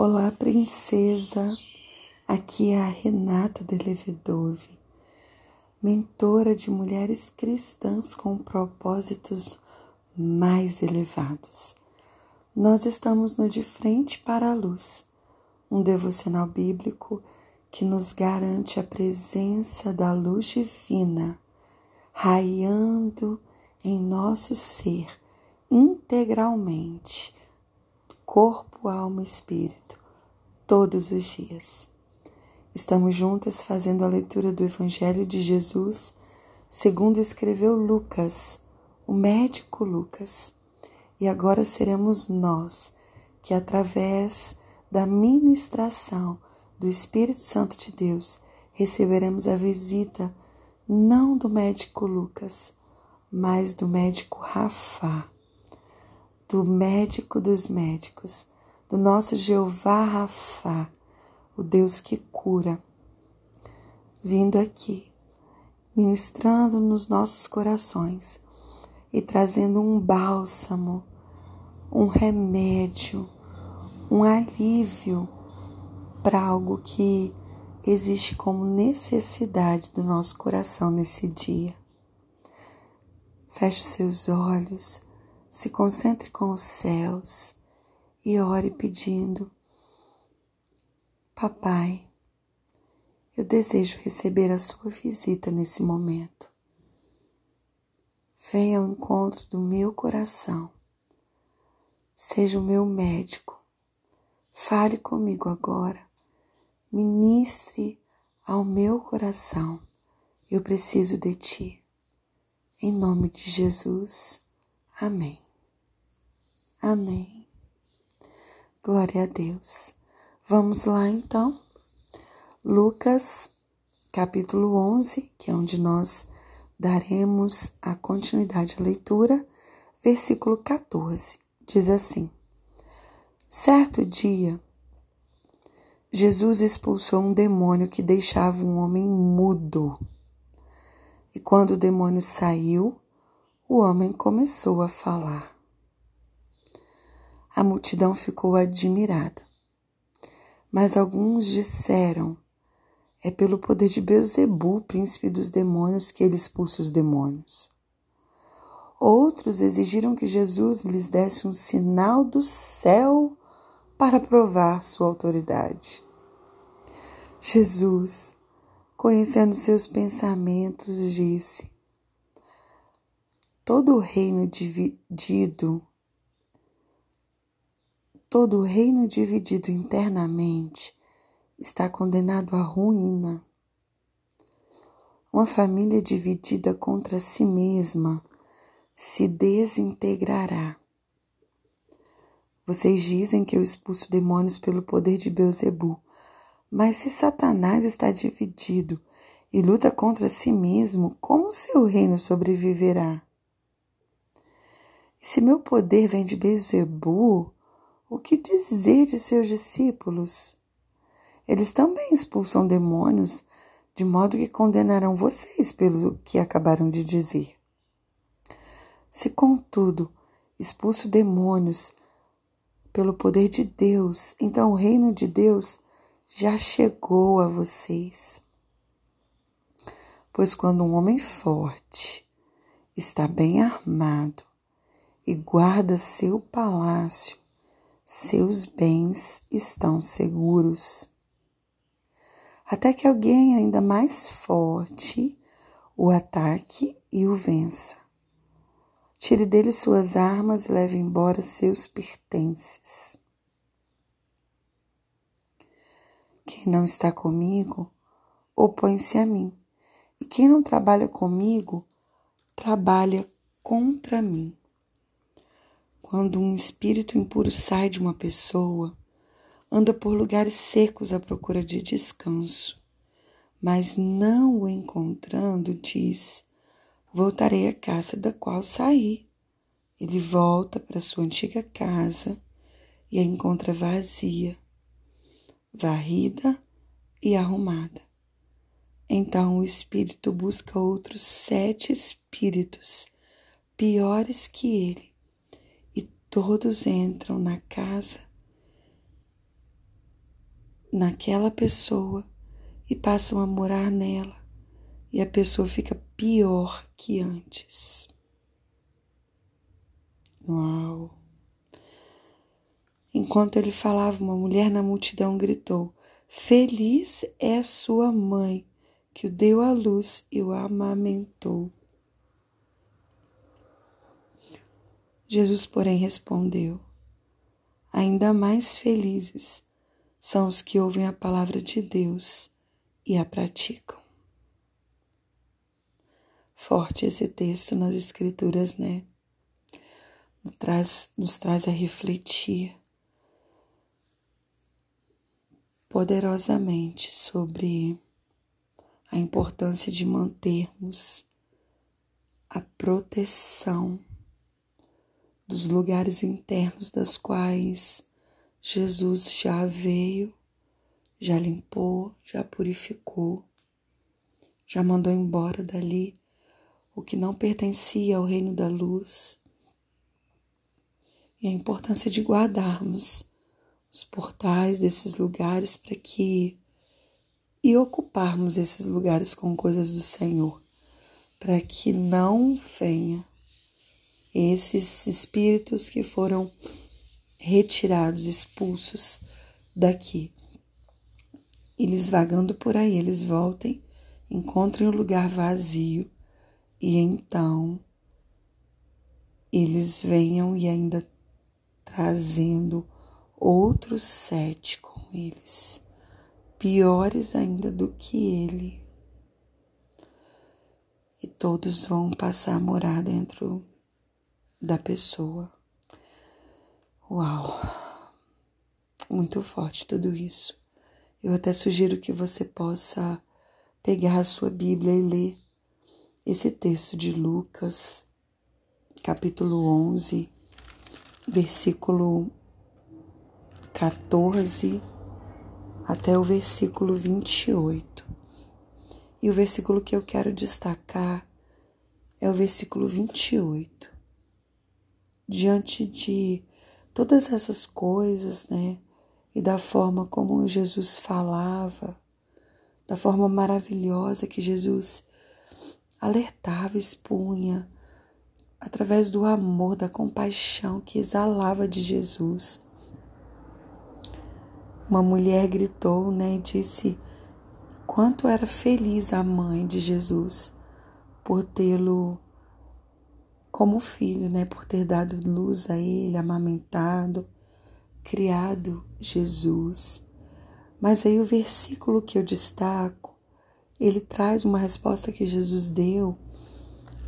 Olá, princesa. Aqui é a Renata de Levedove, mentora de mulheres cristãs com propósitos mais elevados. Nós estamos no De Frente para a Luz, um devocional bíblico que nos garante a presença da luz divina raiando em nosso ser integralmente, corpo, alma e espírito, todos os dias. Estamos juntas fazendo a leitura do Evangelho de Jesus, segundo escreveu Lucas, o médico Lucas. E agora seremos nós que, através da ministração do Espírito Santo de Deus, receberemos a visita não do médico Lucas, mas do médico Rafa, do médico dos médicos, do nosso Jeová Rafa, o Deus que cura, vindo aqui, ministrando nos nossos corações e trazendo um bálsamo, um remédio, um alívio para algo que existe como necessidade do nosso coração nesse dia. Feche os seus olhos, se concentre com os céus e ore pedindo: Papai, eu desejo receber a sua visita nesse momento. Venha ao encontro do meu coração. Seja o meu médico. Fale comigo agora ministre ao meu coração. Eu preciso de ti. Em nome de Jesus. Amém. Amém. Glória a Deus. Vamos lá então. Lucas, capítulo 11, que é onde nós daremos a continuidade à leitura, versículo 14. Diz assim: Certo dia, Jesus expulsou um demônio que deixava um homem mudo. E quando o demônio saiu, o homem começou a falar. A multidão ficou admirada. Mas alguns disseram: É pelo poder de Beuzebu, príncipe dos demônios, que ele expulsa os demônios. Outros exigiram que Jesus lhes desse um sinal do céu para provar sua autoridade. Jesus, conhecendo seus pensamentos, disse: Todo reino dividido, todo reino dividido internamente está condenado à ruína. Uma família dividida contra si mesma se desintegrará. Vocês dizem que eu expulso demônios pelo poder de Beuzebu. Mas se Satanás está dividido e luta contra si mesmo, como seu reino sobreviverá? E se meu poder vem de Beuzebu, o que dizer de seus discípulos? Eles também expulsam demônios, de modo que condenarão vocês pelo que acabaram de dizer. Se, contudo, expulso demônios pelo poder de Deus. Então o reino de Deus já chegou a vocês. Pois quando um homem forte está bem armado e guarda seu palácio, seus bens estão seguros. Até que alguém ainda mais forte o ataque e o vença. Tire dele suas armas e leve embora seus pertences. Quem não está comigo, opõe-se a mim, e quem não trabalha comigo, trabalha contra mim. Quando um espírito impuro sai de uma pessoa, anda por lugares secos à procura de descanso, mas não o encontrando, diz: voltarei à casa da qual saí. Ele volta para sua antiga casa e a encontra vazia, varrida e arrumada. Então o espírito busca outros sete espíritos piores que ele, todos entram na casa naquela pessoa e passam a morar nela, e a pessoa fica pior que antes. Uau! Enquanto ele falava, uma mulher na multidão gritou: Feliz é sua mãe, que o deu à luz e o amamentou. Jesus, porém, respondeu: Ainda mais felizes são os que ouvem a palavra de Deus e a praticam. Forte esse texto nas Escrituras, né? Nos traz, nos traz a refletir poderosamente sobre a importância de mantermos a proteção dos lugares internos das quais Jesus já veio, já limpou, já purificou, já mandou embora dali o que não pertencia ao reino da luz. E a importância de guardarmos os portais desses lugares para que e ocuparmos esses lugares com coisas do Senhor, para que não venha esses espíritos que foram retirados, expulsos daqui. Eles vagando por aí, eles voltem, encontrem um lugar vazio e então eles venham e ainda trazendo outros sete com eles, piores ainda do que ele. E todos vão passar a morar dentro da pessoa. Uau! Muito forte tudo isso. Eu até sugiro que você possa pegar a sua Bíblia e ler esse texto de Lucas, capítulo 11, versículo 14 até o versículo 28. E o versículo que eu quero destacar é o versículo 28 diante de todas essas coisas, né? E da forma como Jesus falava, da forma maravilhosa que Jesus alertava, expunha, através do amor, da compaixão que exalava de Jesus. Uma mulher gritou, né, e disse quanto era feliz a mãe de Jesus por tê-lo como filho, né, por ter dado luz a ele, amamentado, criado Jesus. Mas aí o versículo que eu destaco, ele traz uma resposta que Jesus deu,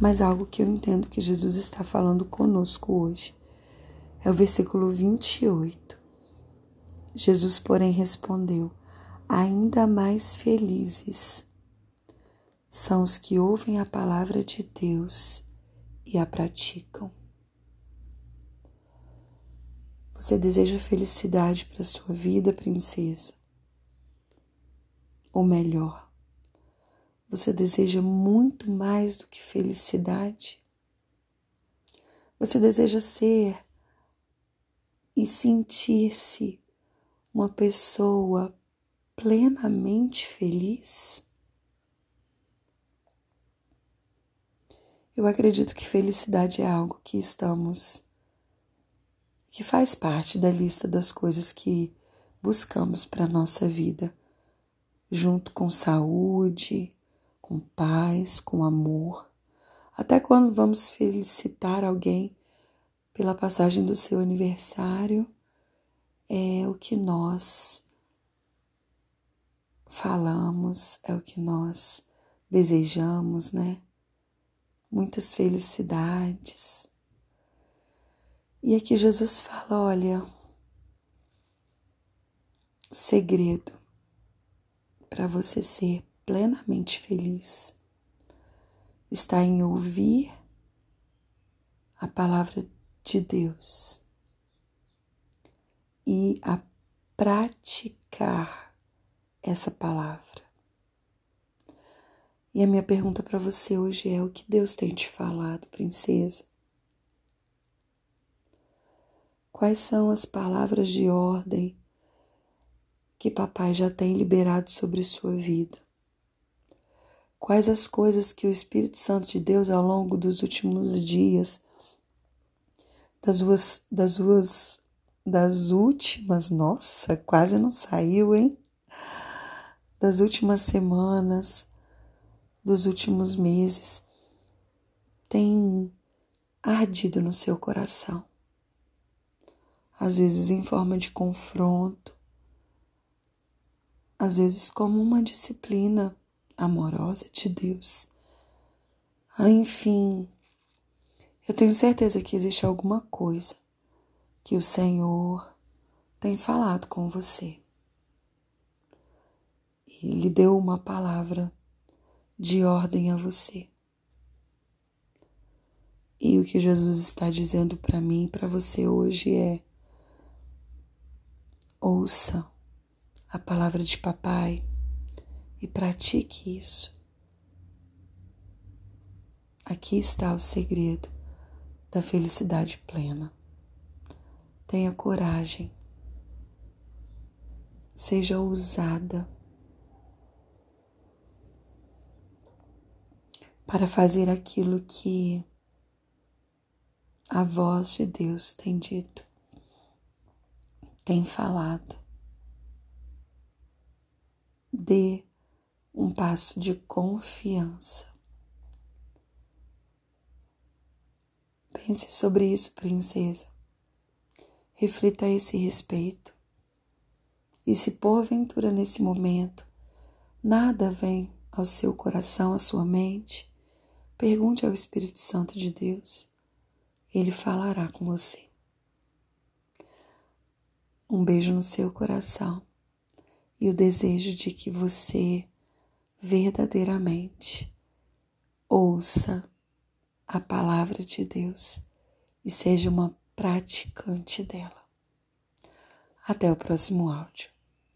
mas algo que eu entendo que Jesus está falando conosco hoje. É o versículo 28. Jesus, porém, respondeu: Ainda mais felizes são os que ouvem a palavra de Deus e a praticam. Você deseja felicidade para sua vida, princesa? Ou melhor, você deseja muito mais do que felicidade? Você deseja ser e sentir-se uma pessoa plenamente feliz? Eu acredito que felicidade é algo que estamos, que faz parte da lista das coisas que buscamos para a nossa vida, junto com saúde, com paz, com amor. Até quando vamos felicitar alguém pela passagem do seu aniversário, é o que nós falamos, é o que nós desejamos, né? Muitas felicidades. E aqui Jesus fala: olha, o segredo para você ser plenamente feliz está em ouvir a palavra de Deus e a praticar essa palavra. E a minha pergunta para você hoje é: o que Deus tem te falado, princesa? Quais são as palavras de ordem que papai já tem liberado sobre sua vida? Quais as coisas que o Espírito Santo de Deus ao longo dos últimos dias, das suas, das suas, das últimas, nossa, quase não saiu, hein? Das últimas semanas, dos últimos meses, tem ardido no seu coração. Às vezes em forma de confronto, às vezes como uma disciplina amorosa de Deus. Ah, enfim, eu tenho certeza que existe alguma coisa que o Senhor tem falado com você. E lhe deu uma palavra de ordem a você. E o que Jesus está dizendo para mim e para você hoje é: ouça a palavra de papai e pratique isso. Aqui está o segredo da felicidade plena. Tenha coragem, seja ousada para fazer aquilo que a voz de Deus tem dito, tem falado. Dê um passo de confiança. Pense sobre isso, princesa. Reflita a esse respeito. E se porventura nesse momento nada vem ao seu coração, à sua mente, pergunte ao Espírito Santo de Deus. Ele falará com você. Um beijo no seu coração e o desejo de que você verdadeiramente ouça a palavra de Deus e seja uma praticante dela. Até o próximo áudio.